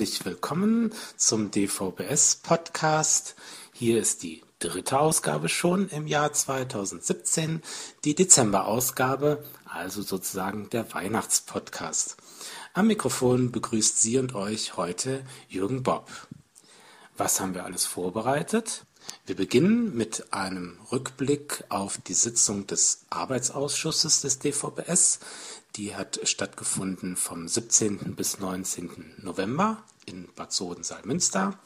Herzlich willkommen zum DVBS-Podcast. Hier ist die dritte Ausgabe schon im Jahr 2017, die Dezemberausgabe, also sozusagen der Weihnachtspodcast. Am Mikrofon begrüßt Sie und euch heute Jürgen Bob. Was haben wir alles vorbereitet? Wir beginnen mit einem Rückblick auf die Sitzung des Arbeitsausschusses des DVBS, die hat stattgefunden vom 17. bis 19. November in Bad Soden-Salmünster.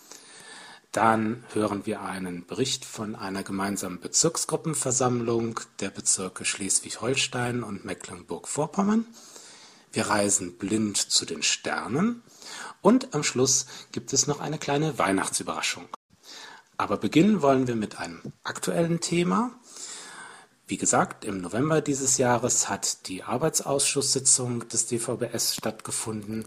Dann hören wir einen Bericht von einer gemeinsamen Bezirksgruppenversammlung der Bezirke Schleswig-Holstein und Mecklenburg-Vorpommern. Wir reisen blind zu den Sternen und am Schluss gibt es noch eine kleine Weihnachtsüberraschung. Aber beginnen wollen wir mit einem aktuellen Thema, wie gesagt, im November dieses Jahres hat die Arbeitsausschusssitzung des DVBS stattgefunden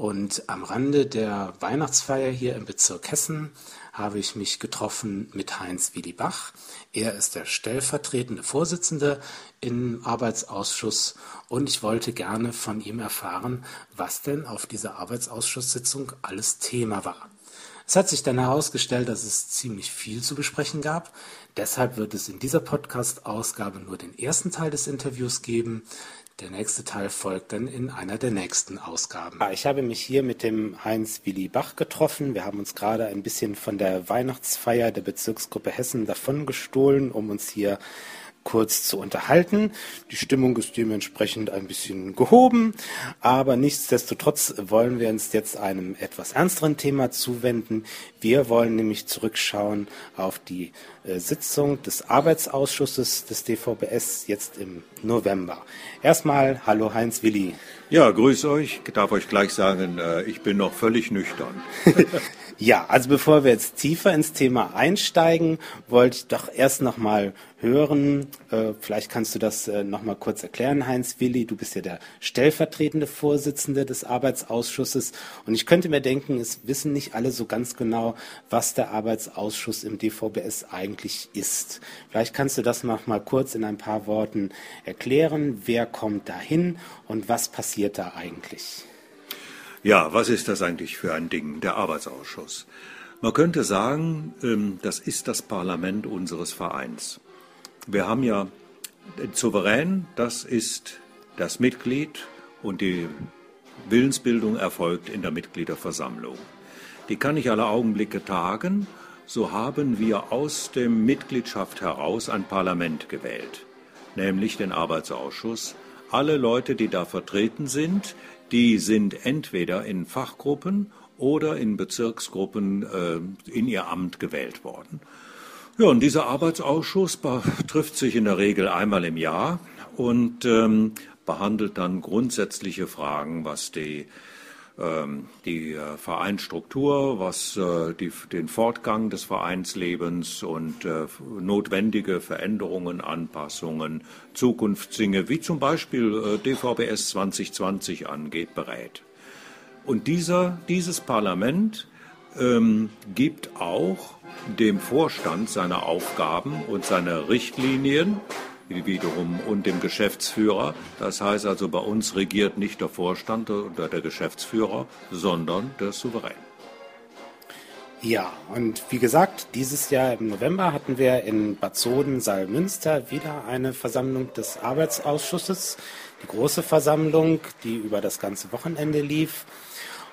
und am Rande der Weihnachtsfeier hier im Bezirk Hessen habe ich mich getroffen mit Heinz Willi Bach. Er ist der stellvertretende Vorsitzende im Arbeitsausschuss und ich wollte gerne von ihm erfahren, was denn auf dieser Arbeitsausschusssitzung alles Thema war. Es hat sich dann herausgestellt, dass es ziemlich viel zu besprechen gab. Deshalb wird es in dieser Podcast-Ausgabe nur den ersten Teil des Interviews geben. Der nächste Teil folgt dann in einer der nächsten Ausgaben. Ich habe mich hier mit dem Heinz Willi Bach getroffen. Wir haben uns gerade ein bisschen von der Weihnachtsfeier der Bezirksgruppe Hessen davon gestohlen, um uns hier kurz zu unterhalten. Die Stimmung ist dementsprechend ein bisschen gehoben, aber nichtsdestotrotz wollen wir uns jetzt einem etwas ernsteren Thema zuwenden. Wir wollen nämlich zurückschauen auf die Sitzung des Arbeitsausschusses des DVBS jetzt im November. Erstmal, hallo Heinz Willi. Ja, grüß euch. Ich darf euch gleich sagen, äh, ich bin noch völlig nüchtern. ja, also bevor wir jetzt tiefer ins Thema einsteigen, wollte ich doch erst noch mal hören. Äh, vielleicht kannst du das äh, noch mal kurz erklären, Heinz Willi. Du bist ja der stellvertretende Vorsitzende des Arbeitsausschusses. Und ich könnte mir denken, es wissen nicht alle so ganz genau, was der Arbeitsausschuss im DVBS eigentlich ist. Vielleicht kannst du das noch mal kurz in ein paar Worten erklären. Wer kommt dahin und was passiert da eigentlich? Ja, was ist das eigentlich für ein Ding, der Arbeitsausschuss? Man könnte sagen, ähm, das ist das Parlament unseres Vereins. Wir haben ja den Souverän, das ist das Mitglied und die Willensbildung erfolgt in der Mitgliederversammlung. Die kann nicht alle Augenblicke tagen, so haben wir aus der Mitgliedschaft heraus ein Parlament gewählt, nämlich den Arbeitsausschuss. Alle Leute, die da vertreten sind, die sind entweder in Fachgruppen oder in Bezirksgruppen äh, in ihr Amt gewählt worden. Ja, und dieser Arbeitsausschuss trifft sich in der Regel einmal im Jahr und ähm, behandelt dann grundsätzliche Fragen, was die, die äh, Vereinsstruktur, was äh, die, den Fortgang des Vereinslebens und äh, notwendige Veränderungen, Anpassungen, Zukunftsdinge, wie zum Beispiel DVBS 2020 angeht, berät. Und dieser, dieses Parlament ähm, gibt auch dem Vorstand seine Aufgaben und seine Richtlinien wiederum und dem Geschäftsführer. Das heißt also, bei uns regiert nicht der Vorstand oder der Geschäftsführer, sondern der Souverän. Ja, und wie gesagt, dieses Jahr im November hatten wir in Bad Soden-Salmünster wieder eine Versammlung des Arbeitsausschusses, die große Versammlung, die über das ganze Wochenende lief.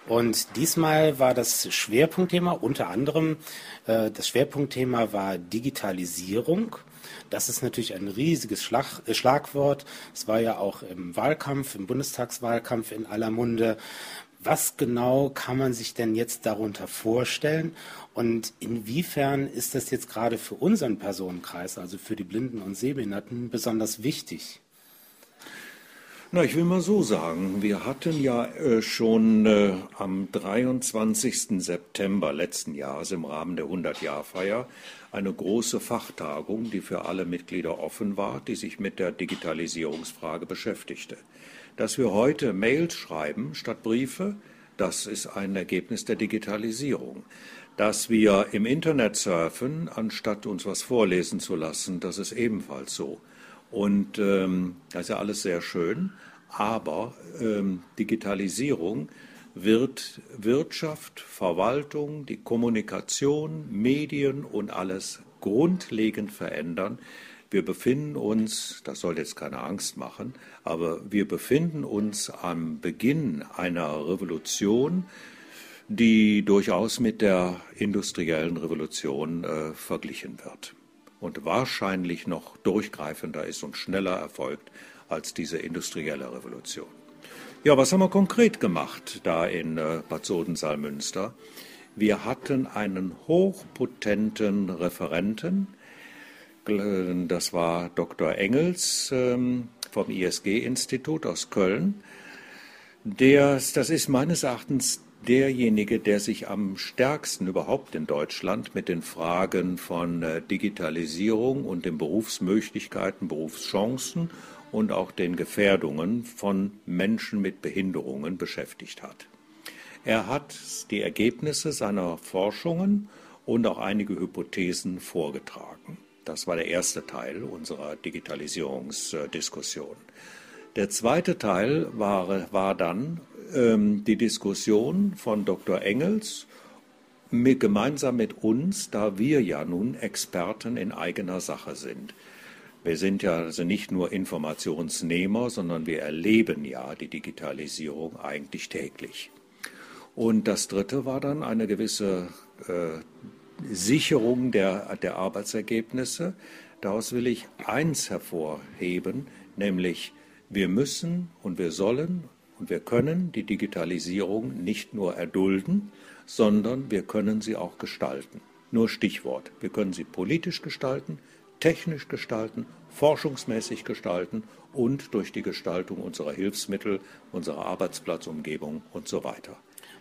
Und diesmal war das Schwerpunktthema unter anderem, äh, das Schwerpunktthema war Digitalisierung. Das ist natürlich ein riesiges Schlag, äh, Schlagwort. Es war ja auch im Wahlkampf, im Bundestagswahlkampf in aller Munde. Was genau kann man sich denn jetzt darunter vorstellen? Und inwiefern ist das jetzt gerade für unseren Personenkreis, also für die Blinden und Sehbehinderten, besonders wichtig? Na, ich will mal so sagen, wir hatten ja äh, schon äh, am 23. September letzten Jahres im Rahmen der 100-Jahr-Feier eine große Fachtagung, die für alle Mitglieder offen war, die sich mit der Digitalisierungsfrage beschäftigte. Dass wir heute Mails schreiben statt Briefe, das ist ein Ergebnis der Digitalisierung. Dass wir im Internet surfen, anstatt uns was vorlesen zu lassen, das ist ebenfalls so. Und ähm, das ist ja alles sehr schön, aber ähm, Digitalisierung wird Wirtschaft, Verwaltung, die Kommunikation, Medien und alles grundlegend verändern. Wir befinden uns, das soll jetzt keine Angst machen, aber wir befinden uns am Beginn einer Revolution, die durchaus mit der industriellen Revolution äh, verglichen wird und wahrscheinlich noch durchgreifender ist und schneller erfolgt als diese industrielle Revolution. Ja, was haben wir konkret gemacht da in äh, Bad Sodensalmünster? Wir hatten einen hochpotenten Referenten, das war Dr. Engels ähm, vom ISG-Institut aus Köln. Der, das ist meines Erachtens derjenige, der sich am stärksten überhaupt in Deutschland mit den Fragen von äh, Digitalisierung und den Berufsmöglichkeiten, Berufschancen und auch den Gefährdungen von Menschen mit Behinderungen beschäftigt hat. Er hat die Ergebnisse seiner Forschungen und auch einige Hypothesen vorgetragen. Das war der erste Teil unserer Digitalisierungsdiskussion. Der zweite Teil war, war dann ähm, die Diskussion von Dr. Engels mit, gemeinsam mit uns, da wir ja nun Experten in eigener Sache sind. Wir sind ja also nicht nur Informationsnehmer, sondern wir erleben ja die Digitalisierung eigentlich täglich. Und das Dritte war dann eine gewisse äh, Sicherung der, der Arbeitsergebnisse. Daraus will ich eins hervorheben, nämlich wir müssen und wir sollen und wir können die Digitalisierung nicht nur erdulden, sondern wir können sie auch gestalten. Nur Stichwort. Wir können sie politisch gestalten, technisch gestalten, forschungsmäßig gestalten und durch die Gestaltung unserer Hilfsmittel, unserer Arbeitsplatzumgebung und so weiter.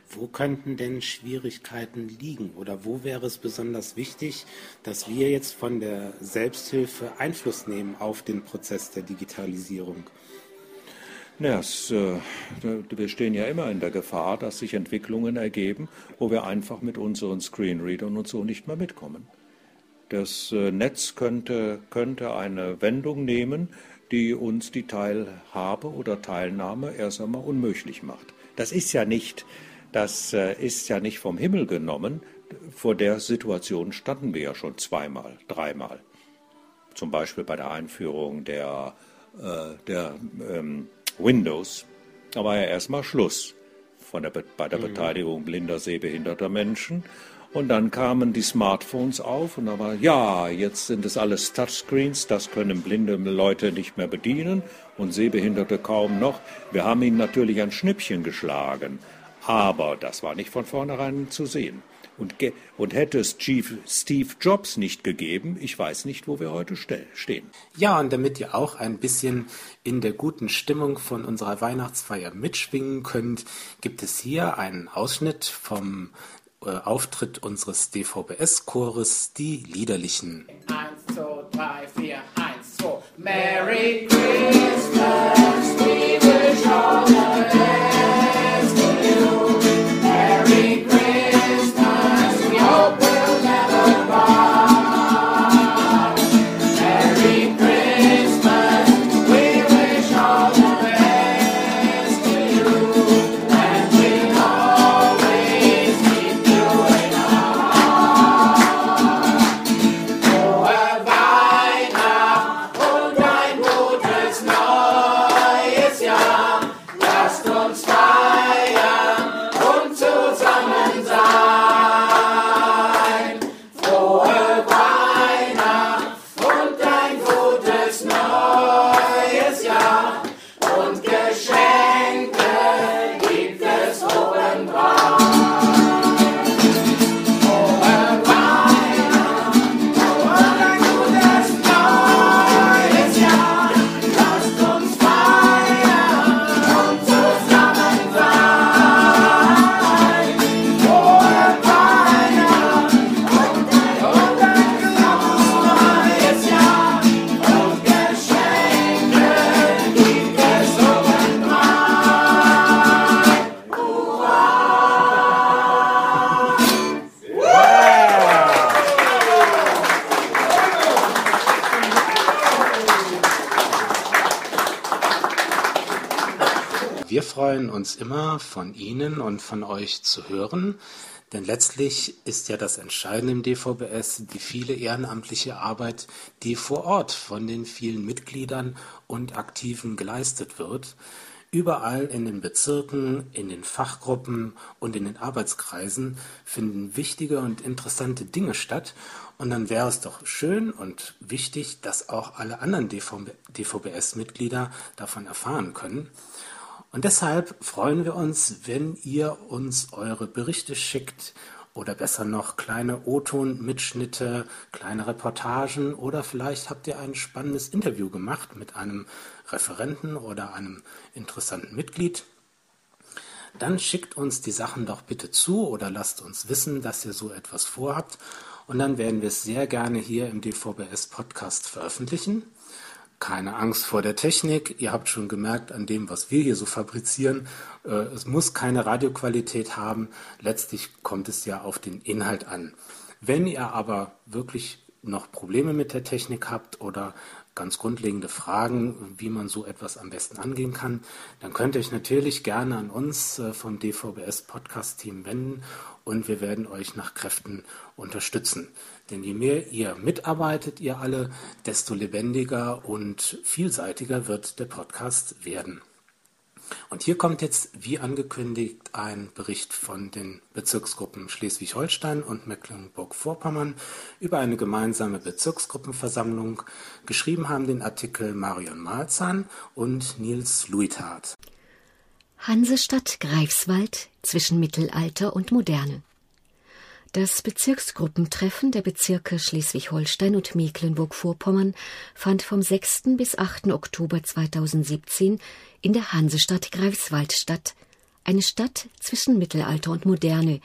Wo könnten denn Schwierigkeiten liegen oder wo wäre es besonders wichtig, dass wir jetzt von der Selbsthilfe Einfluss nehmen auf den Prozess der Digitalisierung? Ja, es, äh, wir stehen ja immer in der Gefahr, dass sich Entwicklungen ergeben, wo wir einfach mit unseren Screenreadern und so nicht mehr mitkommen. Das äh, Netz könnte, könnte eine Wendung nehmen, die uns die Teilhabe oder Teilnahme erst einmal unmöglich macht. Das ist ja nicht, das äh, ist ja nicht vom Himmel genommen. Vor der Situation standen wir ja schon zweimal, dreimal. Zum Beispiel bei der Einführung der, äh, der ähm, Windows, da war ja erstmal Schluss von der, bei der mhm. Beteiligung blinder, sehbehinderter Menschen. Und dann kamen die Smartphones auf und da war, ja, jetzt sind es alles Touchscreens, das können blinde Leute nicht mehr bedienen und Sehbehinderte kaum noch. Wir haben ihnen natürlich ein Schnippchen geschlagen, aber das war nicht von vornherein zu sehen. Und, und hätte es Chief Steve Jobs nicht gegeben, ich weiß nicht, wo wir heute stehen. Ja, und damit ihr auch ein bisschen in der guten Stimmung von unserer Weihnachtsfeier mitschwingen könnt, gibt es hier einen Ausschnitt vom äh, Auftritt unseres DVBS-Chores, die Liederlichen. Eins, zwei, drei, vier, eins, zwei. Merry Lord. Uns immer, von Ihnen und von euch zu hören. Denn letztlich ist ja das Entscheidende im DVBS die viele ehrenamtliche Arbeit, die vor Ort von den vielen Mitgliedern und Aktiven geleistet wird. Überall in den Bezirken, in den Fachgruppen und in den Arbeitskreisen finden wichtige und interessante Dinge statt. Und dann wäre es doch schön und wichtig, dass auch alle anderen DVBS-Mitglieder davon erfahren können. Und deshalb freuen wir uns, wenn ihr uns eure Berichte schickt oder besser noch kleine O-Ton-Mitschnitte, kleine Reportagen oder vielleicht habt ihr ein spannendes Interview gemacht mit einem Referenten oder einem interessanten Mitglied. Dann schickt uns die Sachen doch bitte zu oder lasst uns wissen, dass ihr so etwas vorhabt und dann werden wir es sehr gerne hier im DVBS Podcast veröffentlichen keine Angst vor der Technik. Ihr habt schon gemerkt an dem, was wir hier so fabrizieren, äh, es muss keine Radioqualität haben. Letztlich kommt es ja auf den Inhalt an. Wenn ihr aber wirklich noch Probleme mit der Technik habt oder ganz grundlegende Fragen, wie man so etwas am besten angehen kann, dann könnt ihr euch natürlich gerne an uns äh, vom DVBS Podcast Team wenden und wir werden euch nach Kräften unterstützen. Denn je mehr ihr mitarbeitet, ihr alle, desto lebendiger und vielseitiger wird der Podcast werden. Und hier kommt jetzt, wie angekündigt, ein Bericht von den Bezirksgruppen Schleswig-Holstein und Mecklenburg-Vorpommern über eine gemeinsame Bezirksgruppenversammlung. Geschrieben haben den Artikel Marion Malzahn und Nils Luithardt. Hansestadt Greifswald zwischen Mittelalter und Moderne. Das Bezirksgruppentreffen der Bezirke Schleswig-Holstein und Mecklenburg-Vorpommern fand vom 6. bis 8. Oktober 2017 in der Hansestadt Greifswald statt, eine Stadt zwischen Mittelalter und Moderne,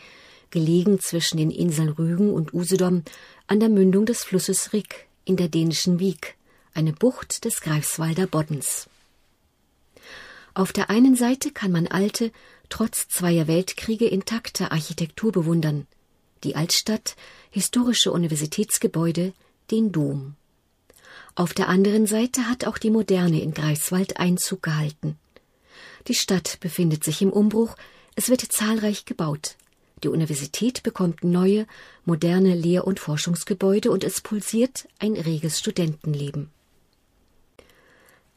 gelegen zwischen den Inseln Rügen und Usedom an der Mündung des Flusses Rick in der dänischen Wiek, eine Bucht des Greifswalder Boddens. Auf der einen Seite kann man alte, trotz zweier Weltkriege intakte Architektur bewundern – die Altstadt, historische Universitätsgebäude, den Dom. Auf der anderen Seite hat auch die Moderne in Greifswald Einzug gehalten. Die Stadt befindet sich im Umbruch, es wird zahlreich gebaut. Die Universität bekommt neue, moderne Lehr- und Forschungsgebäude und es pulsiert ein reges Studentenleben.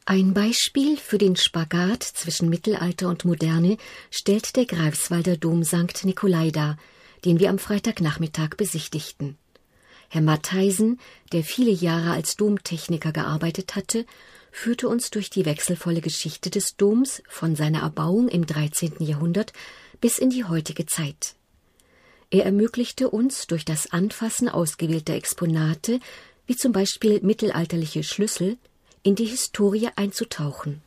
Ein Beispiel für den Spagat zwischen Mittelalter und Moderne stellt der Greifswalder Dom St. Nikolai dar, den wir am Freitagnachmittag besichtigten. Herr Mattheisen, der viele Jahre als Domtechniker gearbeitet hatte, führte uns durch die wechselvolle Geschichte des Doms von seiner Erbauung im 13. Jahrhundert bis in die heutige Zeit. Er ermöglichte uns durch das Anfassen ausgewählter Exponate, wie zum Beispiel mittelalterliche Schlüssel, in die Historie einzutauchen.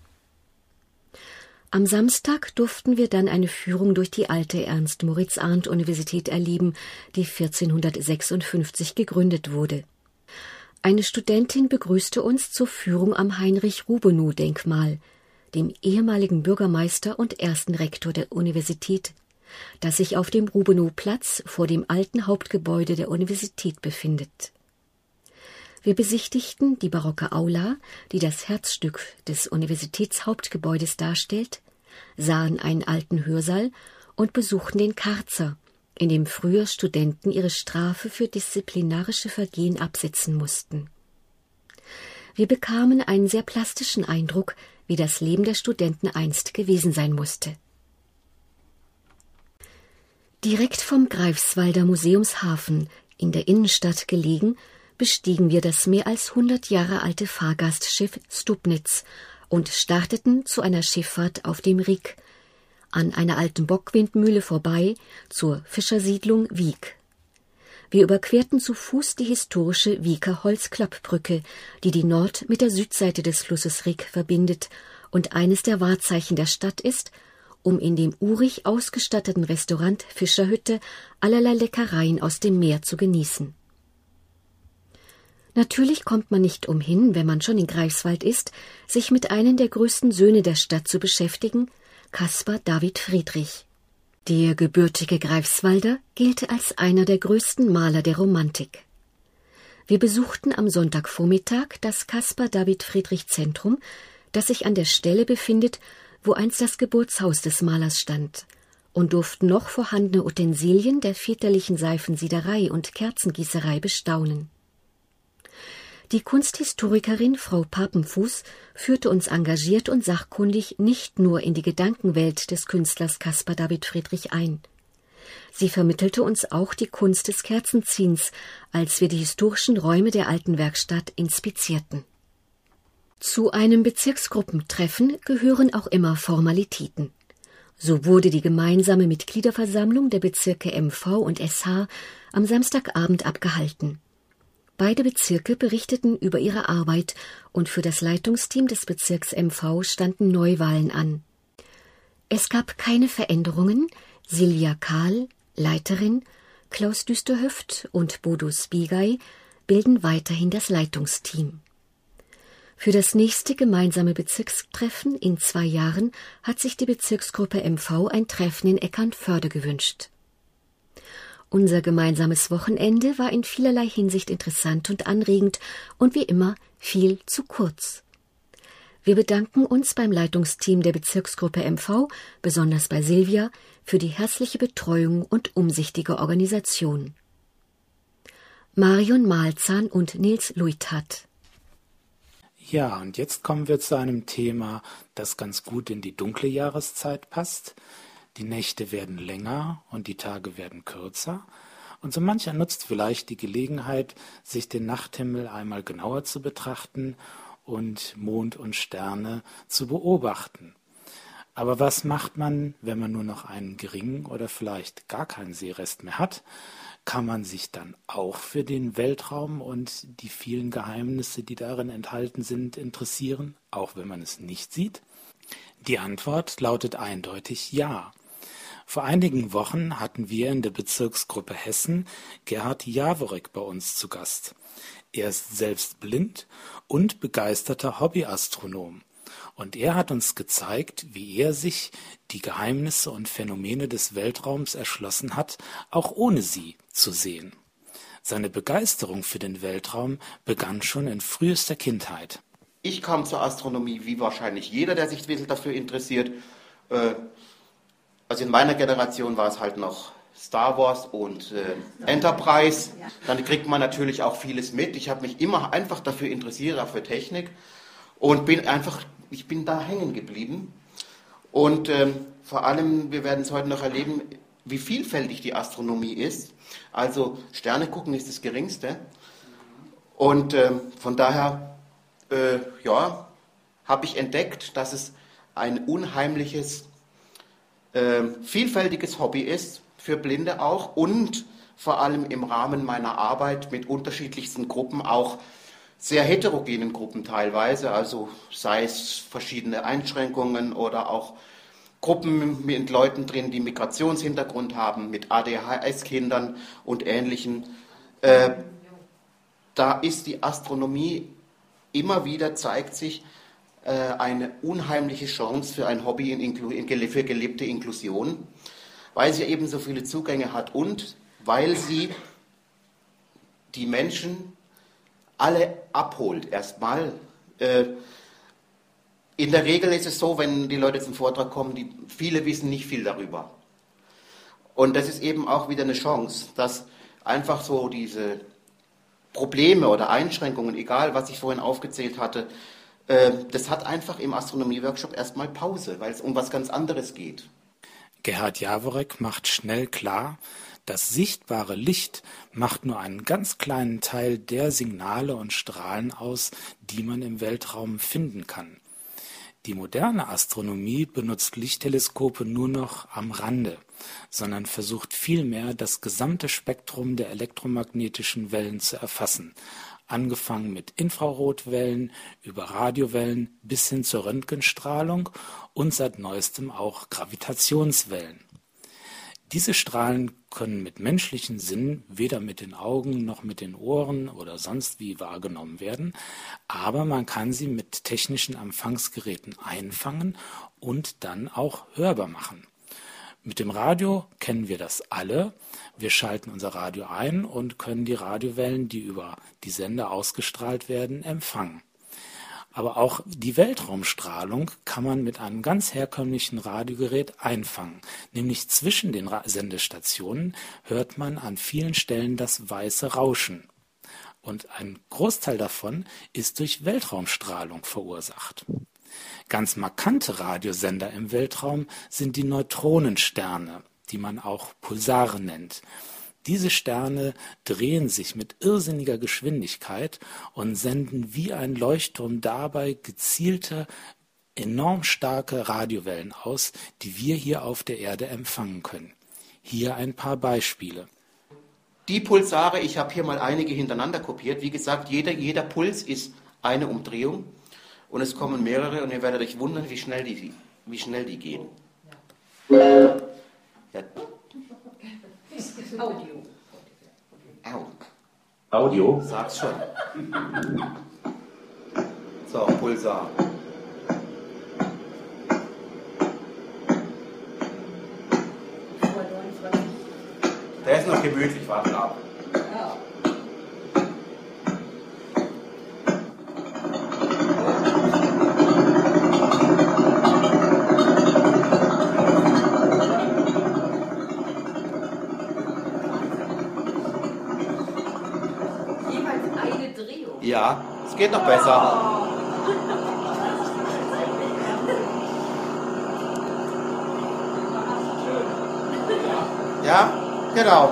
Am Samstag durften wir dann eine Führung durch die alte Ernst-Moritz-Arndt-Universität erleben, die 1456 gegründet wurde. Eine Studentin begrüßte uns zur Führung am Heinrich-Rubenow-Denkmal, dem ehemaligen Bürgermeister und ersten Rektor der Universität, das sich auf dem Rubenow-Platz vor dem alten Hauptgebäude der Universität befindet. Wir besichtigten die barocke Aula, die das Herzstück des Universitätshauptgebäudes darstellt, sahen einen alten Hörsaal und besuchten den Karzer, in dem früher Studenten ihre Strafe für disziplinarische Vergehen absitzen mussten. Wir bekamen einen sehr plastischen Eindruck, wie das Leben der Studenten einst gewesen sein musste. Direkt vom Greifswalder Museumshafen, in der Innenstadt gelegen, bestiegen wir das mehr als hundert Jahre alte Fahrgastschiff Stubnitz und starteten zu einer Schifffahrt auf dem Rik, an einer alten Bockwindmühle vorbei zur Fischersiedlung Wiek. Wir überquerten zu Fuß die historische Wieker Holzklappbrücke, die die Nord- mit der Südseite des Flusses Rik verbindet und eines der Wahrzeichen der Stadt ist, um in dem urig ausgestatteten Restaurant Fischerhütte allerlei Leckereien aus dem Meer zu genießen. Natürlich kommt man nicht umhin, wenn man schon in Greifswald ist, sich mit einem der größten Söhne der Stadt zu beschäftigen, Caspar David Friedrich. Der gebürtige Greifswalder gilt als einer der größten Maler der Romantik. Wir besuchten am Sonntagvormittag das Caspar David Friedrich Zentrum, das sich an der Stelle befindet, wo einst das Geburtshaus des Malers stand, und durften noch vorhandene Utensilien der väterlichen Seifensiederei und Kerzengießerei bestaunen. Die Kunsthistorikerin Frau Papenfuß führte uns engagiert und sachkundig nicht nur in die Gedankenwelt des Künstlers Caspar David Friedrich ein. Sie vermittelte uns auch die Kunst des Kerzenziehens, als wir die historischen Räume der alten Werkstatt inspizierten. Zu einem Bezirksgruppentreffen gehören auch immer Formalitäten. So wurde die gemeinsame Mitgliederversammlung der Bezirke MV und SH am Samstagabend abgehalten. Beide Bezirke berichteten über ihre Arbeit und für das Leitungsteam des Bezirks MV standen Neuwahlen an. Es gab keine Veränderungen. Silvia Kahl, Leiterin, Klaus Düsterhöft und Bodo Spigay bilden weiterhin das Leitungsteam. Für das nächste gemeinsame Bezirkstreffen in zwei Jahren hat sich die Bezirksgruppe MV ein Treffen in Eckernförde gewünscht. Unser gemeinsames Wochenende war in vielerlei Hinsicht interessant und anregend und wie immer viel zu kurz. Wir bedanken uns beim Leitungsteam der Bezirksgruppe MV, besonders bei Silvia, für die herzliche Betreuung und umsichtige Organisation. Marion Malzahn und Nils Luithat ja, und jetzt kommen wir zu einem Thema, das ganz gut in die dunkle Jahreszeit passt. Die Nächte werden länger und die Tage werden kürzer. Und so mancher nutzt vielleicht die Gelegenheit, sich den Nachthimmel einmal genauer zu betrachten und Mond und Sterne zu beobachten. Aber was macht man, wenn man nur noch einen geringen oder vielleicht gar keinen Seerest mehr hat? kann man sich dann auch für den Weltraum und die vielen Geheimnisse, die darin enthalten sind, interessieren, auch wenn man es nicht sieht? Die Antwort lautet eindeutig ja. Vor einigen Wochen hatten wir in der Bezirksgruppe Hessen Gerhard Jaworek bei uns zu Gast. Er ist selbst blind und begeisterter Hobbyastronom. Und er hat uns gezeigt, wie er sich die Geheimnisse und Phänomene des Weltraums erschlossen hat, auch ohne sie zu sehen. Seine Begeisterung für den Weltraum begann schon in frühester Kindheit. Ich kam zur Astronomie, wie wahrscheinlich jeder, der sich ein bisschen dafür interessiert. Äh, also in meiner Generation war es halt noch Star Wars und äh, Enterprise. Dann kriegt man natürlich auch vieles mit. Ich habe mich immer einfach dafür interessiert, auch für Technik. Und bin einfach, ich bin da hängen geblieben. Und ähm, vor allem, wir werden es heute noch erleben, wie vielfältig die Astronomie ist. Also Sterne gucken ist das Geringste. Und ähm, von daher, äh, ja, habe ich entdeckt, dass es ein unheimliches, äh, vielfältiges Hobby ist, für Blinde auch und vor allem im Rahmen meiner Arbeit mit unterschiedlichsten Gruppen auch sehr heterogenen Gruppen teilweise, also sei es verschiedene Einschränkungen oder auch Gruppen mit Leuten drin, die Migrationshintergrund haben, mit ADHS-Kindern und Ähnlichem. Äh, da ist die Astronomie immer wieder, zeigt sich, eine unheimliche Chance für ein Hobby in, in, für gelebte Inklusion, weil sie eben so viele Zugänge hat und weil sie die Menschen alle abholt. Erstmal. Äh, in der Regel ist es so, wenn die Leute zum Vortrag kommen, die, viele wissen nicht viel darüber. Und das ist eben auch wieder eine Chance, dass einfach so diese Probleme oder Einschränkungen, egal was ich vorhin aufgezählt hatte, äh, das hat einfach im Astronomie-Workshop erstmal Pause, weil es um was ganz anderes geht. Gerhard Jaworek macht schnell klar, das sichtbare Licht macht nur einen ganz kleinen Teil der Signale und Strahlen aus, die man im Weltraum finden kann. Die moderne Astronomie benutzt Lichtteleskope nur noch am Rande, sondern versucht vielmehr das gesamte Spektrum der elektromagnetischen Wellen zu erfassen, angefangen mit Infrarotwellen über Radiowellen bis hin zur Röntgenstrahlung und seit neuestem auch Gravitationswellen. Diese Strahlen können mit menschlichen Sinnen weder mit den Augen noch mit den Ohren oder sonst wie wahrgenommen werden, aber man kann sie mit technischen Empfangsgeräten einfangen und dann auch hörbar machen. Mit dem Radio kennen wir das alle. Wir schalten unser Radio ein und können die Radiowellen, die über die Sender ausgestrahlt werden, empfangen. Aber auch die Weltraumstrahlung kann man mit einem ganz herkömmlichen Radiogerät einfangen. Nämlich zwischen den Sendestationen hört man an vielen Stellen das weiße Rauschen. Und ein Großteil davon ist durch Weltraumstrahlung verursacht. Ganz markante Radiosender im Weltraum sind die Neutronensterne, die man auch Pulsare nennt. Diese Sterne drehen sich mit irrsinniger Geschwindigkeit und senden wie ein Leuchtturm dabei gezielte, enorm starke Radiowellen aus, die wir hier auf der Erde empfangen können. Hier ein paar Beispiele. Die Pulsare, ich habe hier mal einige hintereinander kopiert. Wie gesagt, jeder, jeder Puls ist eine Umdrehung und es kommen mehrere und ihr werdet euch wundern, wie schnell die, wie schnell die gehen. Ja. Audio. Au. Audio? Sag's schon. So, Pulsar. Der ist noch gemütlich, warten ab. Ja, geht noch besser. Ja, genau.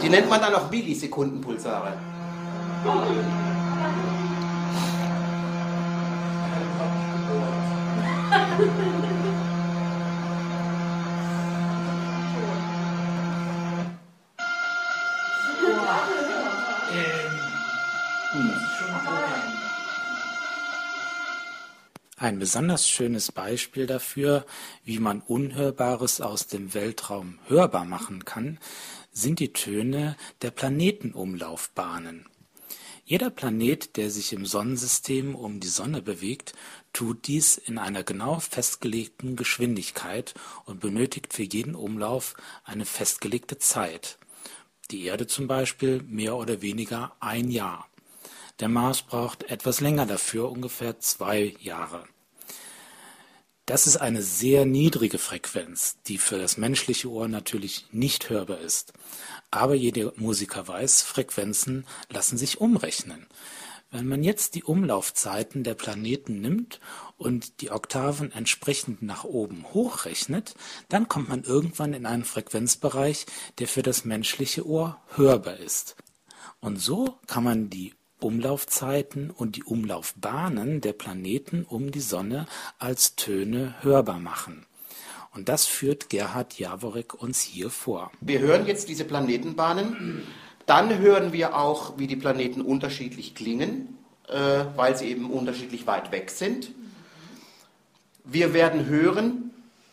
Die nennt man dann auch Millisekundenpulsare. Ein besonders schönes Beispiel dafür, wie man Unhörbares aus dem Weltraum hörbar machen kann, sind die Töne der Planetenumlaufbahnen. Jeder Planet, der sich im Sonnensystem um die Sonne bewegt, tut dies in einer genau festgelegten Geschwindigkeit und benötigt für jeden Umlauf eine festgelegte Zeit. Die Erde zum Beispiel mehr oder weniger ein Jahr. Der Mars braucht etwas länger dafür, ungefähr zwei Jahre. Das ist eine sehr niedrige Frequenz, die für das menschliche Ohr natürlich nicht hörbar ist. Aber jeder Musiker weiß, Frequenzen lassen sich umrechnen. Wenn man jetzt die Umlaufzeiten der Planeten nimmt und die Oktaven entsprechend nach oben hochrechnet, dann kommt man irgendwann in einen Frequenzbereich, der für das menschliche Ohr hörbar ist. Und so kann man die Umlaufzeiten und die Umlaufbahnen der Planeten um die Sonne als Töne hörbar machen. Und das führt Gerhard Jaworek uns hier vor. Wir hören jetzt diese Planetenbahnen. Dann hören wir auch, wie die Planeten unterschiedlich klingen, äh, weil sie eben unterschiedlich weit weg sind. Wir werden hören,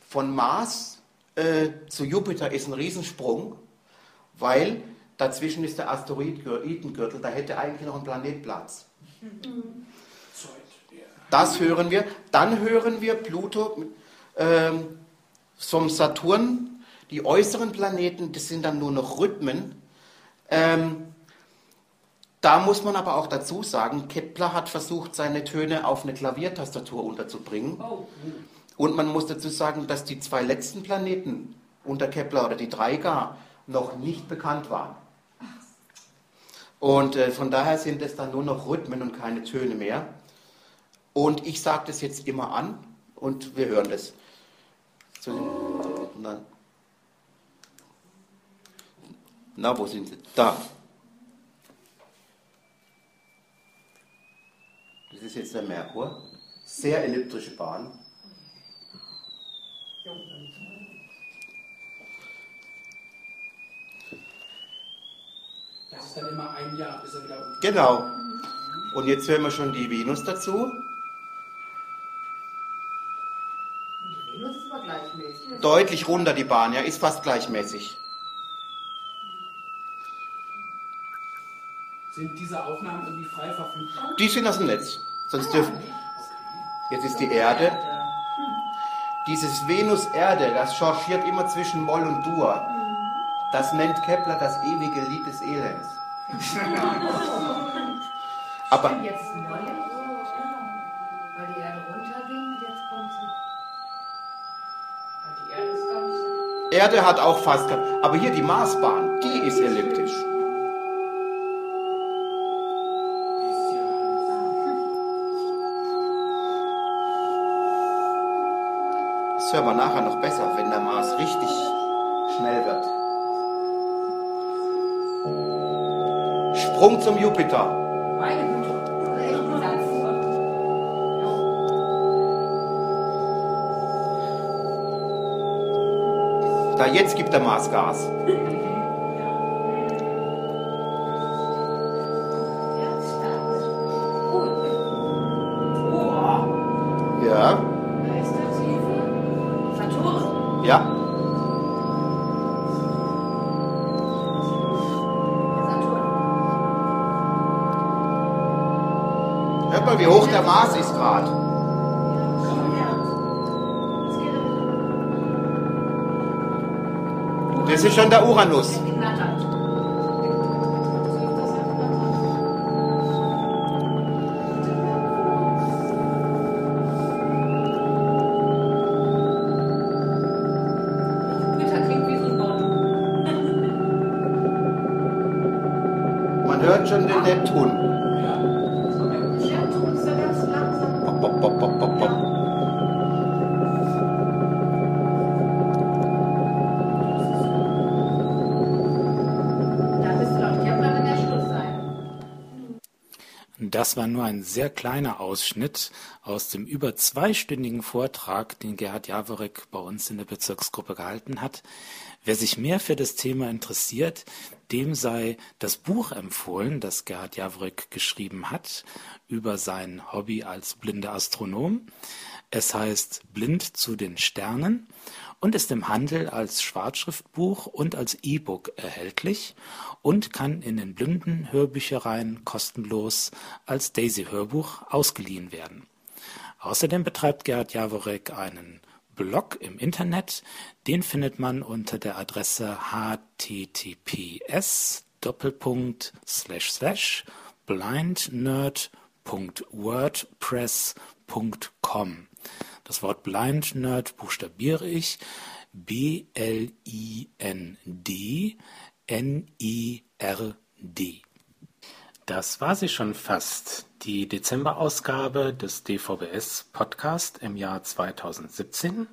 von Mars äh, zu Jupiter ist ein Riesensprung, weil Dazwischen ist der Asteroidengürtel, da hätte eigentlich noch ein Planet Platz. Das hören wir. Dann hören wir Pluto ähm, vom Saturn. Die äußeren Planeten, das sind dann nur noch Rhythmen. Ähm, da muss man aber auch dazu sagen, Kepler hat versucht, seine Töne auf eine Klaviertastatur unterzubringen. Oh. Und man muss dazu sagen, dass die zwei letzten Planeten unter Kepler oder die drei gar noch nicht bekannt waren. Und äh, von daher sind es dann nur noch Rhythmen und keine Töne mehr. Und ich sage das jetzt immer an und wir hören das. So, na, na, wo sind sie? Da. Das ist jetzt der Merkur. Sehr elliptische Bahn. Ist dann immer ein Jahr, bis er wieder. Genau. Und jetzt hören wir schon die Venus dazu. Die Venus ist aber gleichmäßig. Deutlich runter die Bahn, ja, ist fast gleichmäßig. Sind diese Aufnahmen irgendwie frei verfügbar? Die sind aus dem Netz. Sonst dürfen. Jetzt ist die Erde. Dieses Venus-Erde, das changiert immer zwischen Moll und Dur. Das nennt Kepler das ewige Lied des Elends. Aber Erde hat auch fast. Aber hier die Marsbahn, die ist elliptisch. Das hören wir nachher noch besser, wenn der Mars richtig schnell wird. Sprung zum Jupiter. Meine Güte. Da jetzt gibt der Mars Gas. schon der Uranus. Das war nur ein sehr kleiner Ausschnitt aus dem über zweistündigen Vortrag, den Gerhard Jaworek bei uns in der Bezirksgruppe gehalten hat. Wer sich mehr für das Thema interessiert, dem sei das Buch empfohlen, das Gerhard Jaworek geschrieben hat über sein Hobby als blinder Astronom. Es heißt Blind zu den Sternen und ist im Handel als Schwarzschriftbuch und als E-Book erhältlich und kann in den blinden Hörbüchereien kostenlos als Daisy-Hörbuch ausgeliehen werden. Außerdem betreibt Gerhard Jaworek einen Blog im Internet, den findet man unter der Adresse https blindnerd.wordpress.com. Das Wort Blind Nerd buchstabiere ich B-L-I-N-D-N-I-R-D. Das war sie schon fast, die Dezemberausgabe des DVBS Podcast im Jahr 2017.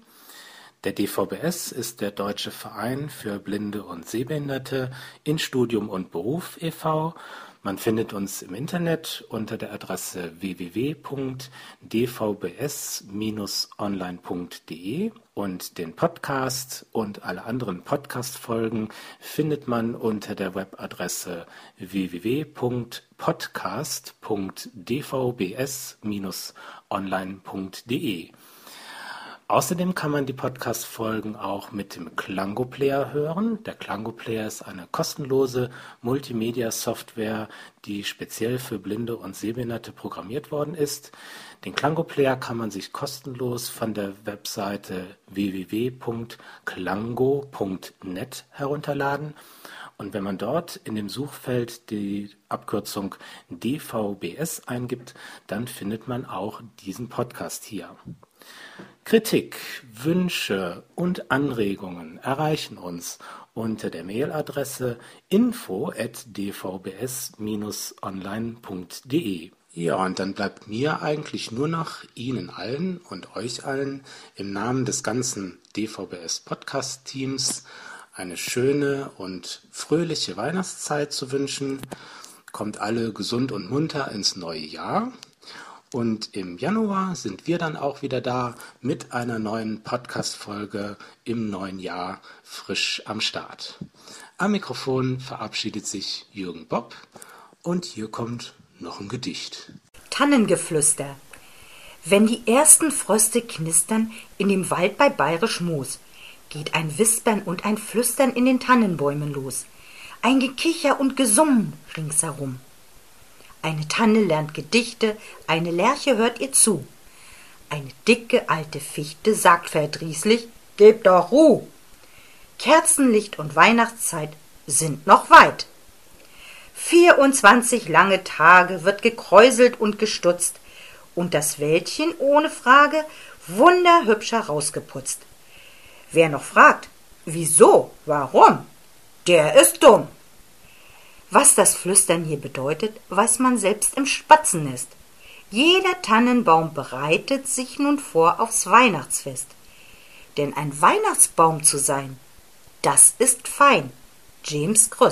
Der DVBS ist der Deutsche Verein für Blinde und Sehbehinderte in Studium und Beruf e.V. Man findet uns im Internet unter der Adresse www.dvbs-online.de und den Podcast und alle anderen Podcast-Folgen findet man unter der Webadresse www.podcast.dvbs-online.de. Außerdem kann man die Podcast-Folgen auch mit dem Klango Player hören. Der Klango Player ist eine kostenlose Multimedia-Software, die speziell für Blinde und Sehbehinderte programmiert worden ist. Den Klango Player kann man sich kostenlos von der Webseite www.klango.net herunterladen. Und wenn man dort in dem Suchfeld die Abkürzung DVBS eingibt, dann findet man auch diesen Podcast hier. Kritik, Wünsche und Anregungen erreichen uns unter der Mailadresse info@dvbs-online.de. Ja, und dann bleibt mir eigentlich nur noch Ihnen allen und euch allen im Namen des ganzen DVBS Podcast Teams eine schöne und fröhliche Weihnachtszeit zu wünschen. Kommt alle gesund und munter ins neue Jahr. Und im Januar sind wir dann auch wieder da mit einer neuen Podcast-Folge im neuen Jahr frisch am Start. Am Mikrofon verabschiedet sich Jürgen Bob und hier kommt noch ein Gedicht. Tannengeflüster. Wenn die ersten Fröste knistern in dem Wald bei Bayerisch Moos, geht ein Wispern und ein Flüstern in den Tannenbäumen los. Ein Gekicher und Gesumm ringsherum. Eine Tanne lernt Gedichte, eine Lerche hört ihr zu. Eine dicke alte Fichte sagt verdrießlich, Gebt doch Ruh! Kerzenlicht und Weihnachtszeit sind noch weit. Vierundzwanzig lange Tage wird gekräuselt und gestutzt und das Wäldchen ohne Frage wunderhübsch herausgeputzt. Wer noch fragt, Wieso? Warum? Der ist dumm. Was das Flüstern hier bedeutet, weiß man selbst im Spatzennest. Jeder Tannenbaum bereitet sich nun vor aufs Weihnachtsfest. Denn ein Weihnachtsbaum zu sein, das ist fein. James Krüss